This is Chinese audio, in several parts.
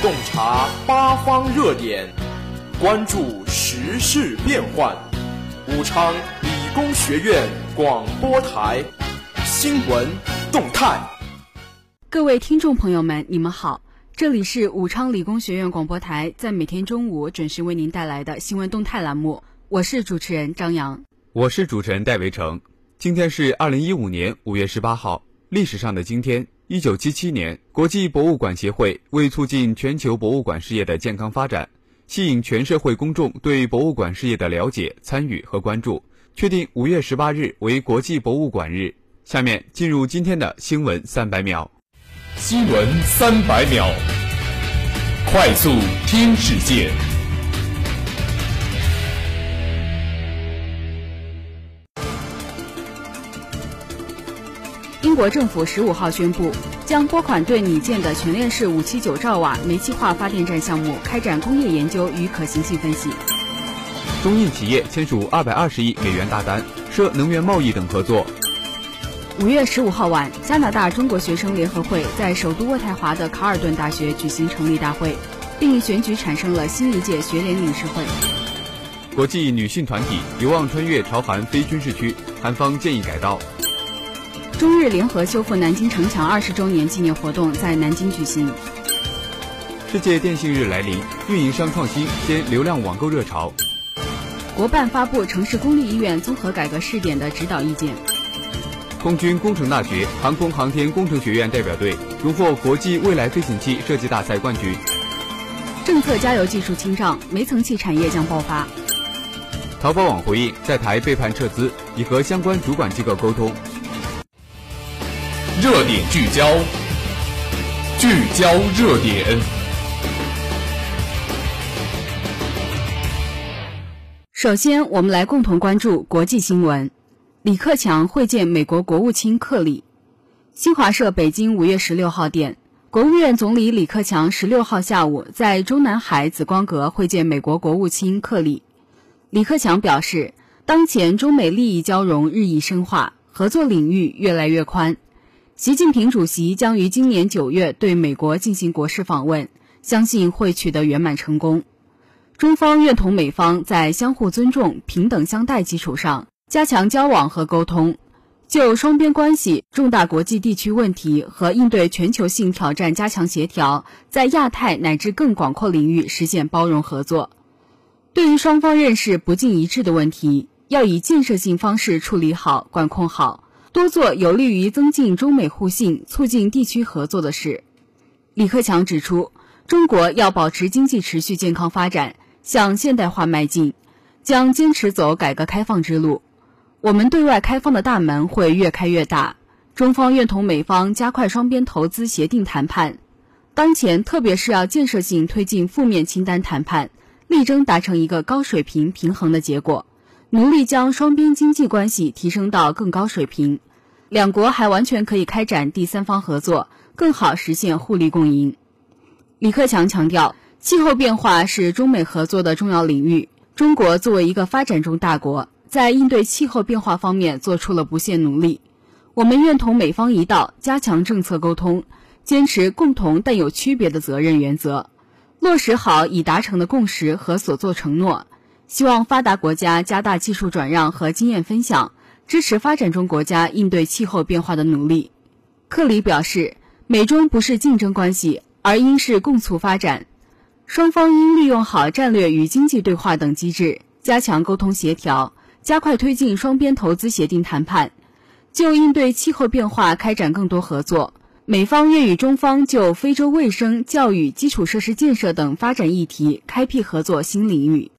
洞察八方热点，关注时事变幻。武昌理工学院广播台新闻动态。各位听众朋友们，你们好，这里是武昌理工学院广播台，在每天中午准时为您带来的新闻动态栏目，我是主持人张扬，我是主持人戴维成。今天是二零一五年五月十八号，历史上的今天。一九七七年，国际博物馆协会为促进全球博物馆事业的健康发展，吸引全社会公众对博物馆事业的了解、参与和关注，确定五月十八日为国际博物馆日。下面进入今天的新闻三百秒。新闻三百秒，快速听世界。英国政府十五号宣布，将拨款对拟建的全链式五七九兆瓦煤气化发电站项目开展工业研究与可行性分析。中印企业签署二百二十亿美元大单，涉能源贸易等合作。五月十五号晚，加拿大中国学生联合会在首都渥太华的卡尔顿大学举行成立大会，并选举产生了新一届学联理事会。国际女性团体有望穿越朝韩非军事区，韩方建议改道。中日联合修复南京城墙二十周年纪念活动在南京举行。世界电信日来临，运营商创新掀流量网购热潮。国办发布城市公立医院综合改革试点的指导意见。空军工程大学航空航天工程学院代表队荣获国际未来飞行器设计大赛冠军。政策加油技术清障，煤层气产业将爆发。淘宝网回应在台被判撤资，已和相关主管机构沟通。热点聚焦，聚焦热点。首先，我们来共同关注国际新闻。李克强会见美国国务卿克里。新华社北京五月十六号电，国务院总理李克强十六号下午在中南海紫光阁会见美国国务卿克里。李克强表示，当前中美利益交融日益深化，合作领域越来越宽。习近平主席将于今年九月对美国进行国事访问，相信会取得圆满成功。中方愿同美方在相互尊重、平等相待基础上，加强交往和沟通，就双边关系、重大国际地区问题和应对全球性挑战加强协调，在亚太乃至更广阔领域实现包容合作。对于双方认识不尽一致的问题，要以建设性方式处理好、管控好。多做有利于增进中美互信、促进地区合作的事。李克强指出，中国要保持经济持续健康发展，向现代化迈进，将坚持走改革开放之路。我们对外开放的大门会越开越大。中方愿同美方加快双边投资协定谈判，当前特别是要建设性推进负面清单谈判，力争达成一个高水平平衡的结果。努力将双边经济关系提升到更高水平，两国还完全可以开展第三方合作，更好实现互利共赢。李克强强调，气候变化是中美合作的重要领域。中国作为一个发展中大国，在应对气候变化方面做出了不懈努力。我们愿同美方一道，加强政策沟通，坚持共同但有区别的责任原则，落实好已达成的共识和所作承诺。希望发达国家加大技术转让和经验分享，支持发展中国家应对气候变化的努力。克里表示，美中不是竞争关系，而应是共促发展。双方应利用好战略与经济对话等机制，加强沟通协调，加快推进双边投资协定谈判，就应对气候变化开展更多合作。美方愿与中方就非洲卫生、教育、基础设施建设等发展议题开辟合作新领域。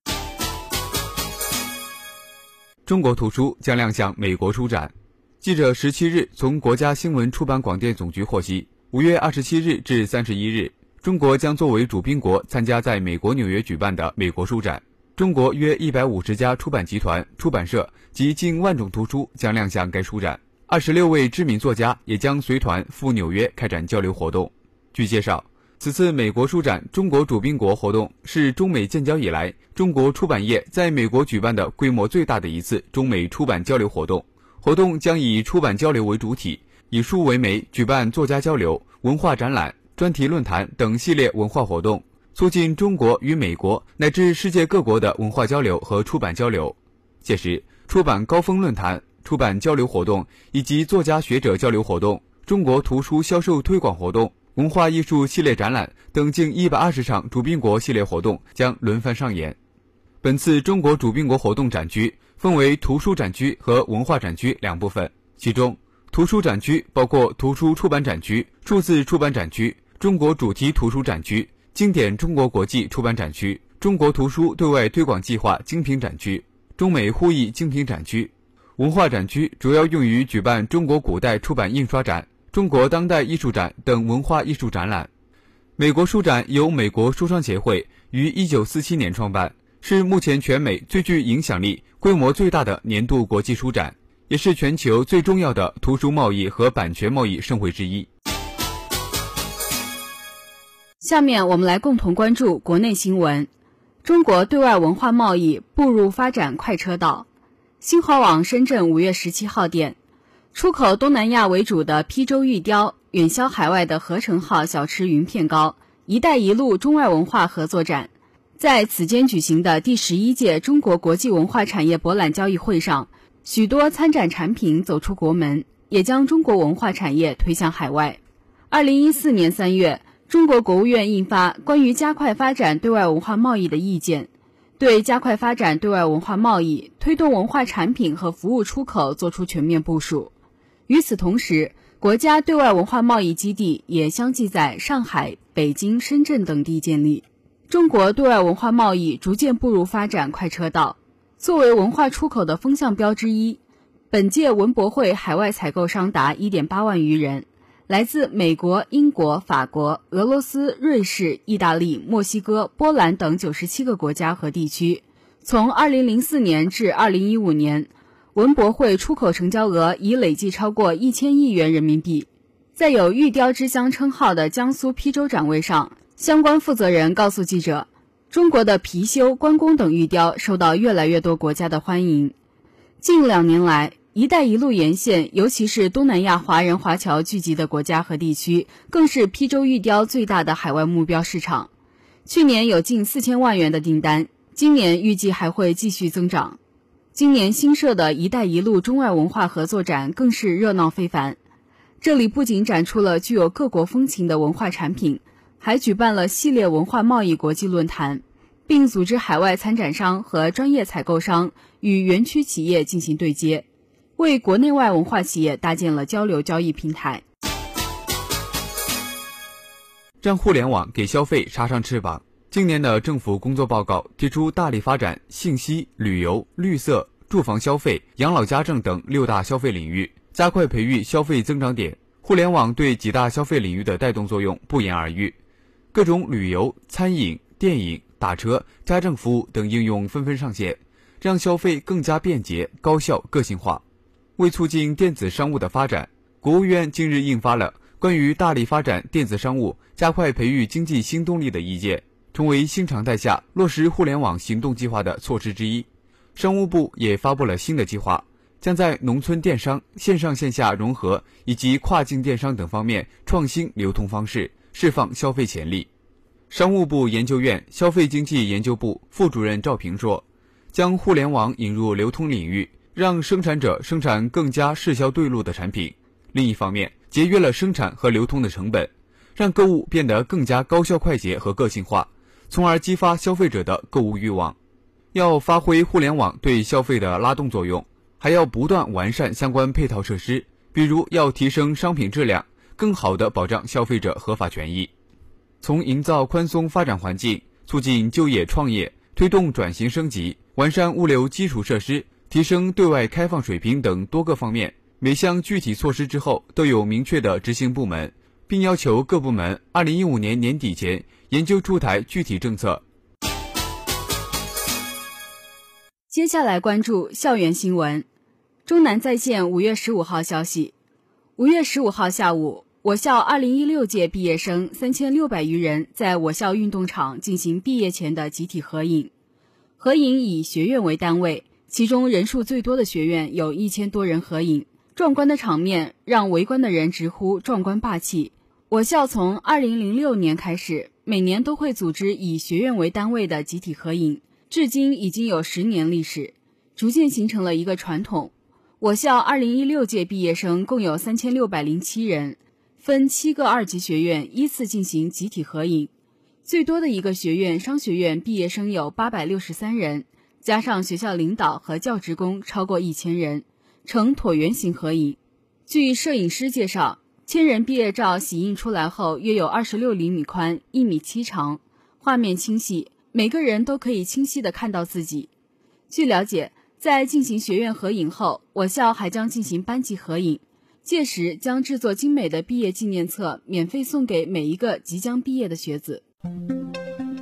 中国图书将亮相美国书展。记者十七日从国家新闻出版广电总局获悉，五月二十七日至三十一日，中国将作为主宾国参加在美国纽约举办的美国书展。中国约一百五十家出版集团、出版社及近万种图书将亮相该书展。二十六位知名作家也将随团赴纽约开展交流活动。据介绍。此次美国书展中国主宾国活动是中美建交以来中国出版业在美国举办的规模最大的一次中美出版交流活动。活动将以出版交流为主体，以书为媒，举办作家交流、文化展览、专题论坛等系列文化活动，促进中国与美国乃至世界各国的文化交流和出版交流。届时，出版高峰论坛、出版交流活动以及作家学者交流活动、中国图书销售推广活动、文化艺术系列展览等近一百二十场主宾国系列活动将轮番上演。本次中国主宾国活动展区分为图书展区和文化展区两部分，其中。图书展区包括图书出版展区、数字出版展区、中国主题图书展区、经典中国国际出版展区、中国图书对外推广计划精品展区、中美互译精品展区。文化展区主要用于举办中国古代出版印刷展、中国当代艺术展等文化艺术展览。美国书展由美国书商协会于1947年创办，是目前全美最具影响力、规模最大的年度国际书展。也是全球最重要的图书贸易和版权贸易盛会之一。下面我们来共同关注国内新闻：中国对外文化贸易步入发展快车道。新华网深圳五月十七号电，出口东南亚为主的邳州玉雕，远销海外的合成号小吃云片糕，“一带一路”中外文化合作展，在此间举行的第十一届中国国际文化产业博览交易会上。许多参展产品走出国门，也将中国文化产业推向海外。二零一四年三月，中国国务院印发《关于加快发展对外文化贸易的意见》，对加快发展对外文化贸易、推动文化产品和服务出口作出全面部署。与此同时，国家对外文化贸易基地也相继在上海、北京、深圳等地建立，中国对外文化贸易逐渐步入发展快车道。作为文化出口的风向标之一，本届文博会海外采购商达1.8万余人，来自美国、英国、法国、俄罗斯、瑞士、意大利、墨西哥、波兰等97个国家和地区。从2004年至2015年，文博会出口成交额已累计超过1000亿元人民币。在有“玉雕之乡”称号的江苏邳州展位上，相关负责人告诉记者。中国的貔貅、关公等玉雕受到越来越多国家的欢迎。近两年来，“一带一路”沿线，尤其是东南亚华人华侨聚集的国家和地区，更是邳州玉雕最大的海外目标市场。去年有近四千万元的订单，今年预计还会继续增长。今年新设的一带一路中外文化合作展更是热闹非凡。这里不仅展出了具有各国风情的文化产品。还举办了系列文化贸易国际论坛，并组织海外参展商和专业采购商与园区企业进行对接，为国内外文化企业搭建了交流交易平台。让互联网给消费插上翅膀。今年的政府工作报告提出，大力发展信息、旅游、绿色、住房消费、养老家政等六大消费领域，加快培育消费增长点。互联网对几大消费领域的带动作用不言而喻。各种旅游、餐饮、电影、打车、家政服务等应用纷纷上线，让消费更加便捷、高效、个性化。为促进电子商务的发展，国务院近日印发了《关于大力发展电子商务、加快培育经济新动力的意见》，成为新常态下落实互联网行动计划的措施之一。商务部也发布了新的计划，将在农村电商、线上线下融合以及跨境电商等方面创新流通方式。释放消费潜力，商务部研究院消费经济研究部副主任赵平说：“将互联网引入流通领域，让生产者生产更加适销对路的产品；另一方面，节约了生产和流通的成本，让购物变得更加高效快捷和个性化，从而激发消费者的购物欲望。要发挥互联网对消费的拉动作用，还要不断完善相关配套设施，比如要提升商品质量。”更好地保障消费者合法权益，从营造宽松发展环境、促进就业创业、推动转型升级、完善物流基础设施、提升对外开放水平等多个方面，每项具体措施之后都有明确的执行部门，并要求各部门二零一五年年底前研究出台具体政策。接下来关注校园新闻，中南在线五月十五号消息，五月十五号下午。我校2016届毕业生3600余人在我校运动场进行毕业前的集体合影。合影以学院为单位，其中人数最多的学院有一千多人合影。壮观的场面让围观的人直呼壮观霸气。我校从2006年开始，每年都会组织以学院为单位的集体合影，至今已经有十年历史，逐渐形成了一个传统。我校2016届毕业生共有3607人，分七个二级学院依次进行集体合影。最多的一个学院商学院毕业生有863人，加上学校领导和教职工超过一千人，呈椭圆形合影。据摄影师介绍。千人毕业照洗印出来后，约有二十六厘米宽，一米七长，画面清晰，每个人都可以清晰地看到自己。据了解，在进行学院合影后，我校还将进行班级合影，届时将制作精美的毕业纪念册，免费送给每一个即将毕业的学子。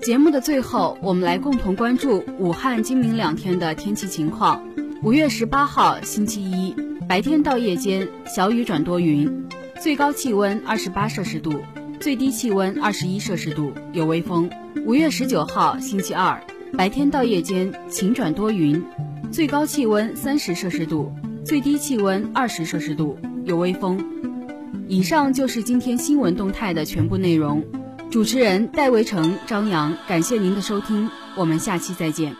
节目的最后，我们来共同关注武汉、今明两天的天气情况。五月十八号，星期一，白天到夜间小雨转多云。最高气温二十八摄氏度，最低气温二十一摄氏度，有微风。五月十九号，星期二，白天到夜间晴转多云，最高气温三十摄氏度，最低气温二十摄氏度，有微风。以上就是今天新闻动态的全部内容。主持人戴维成、张扬，感谢您的收听，我们下期再见。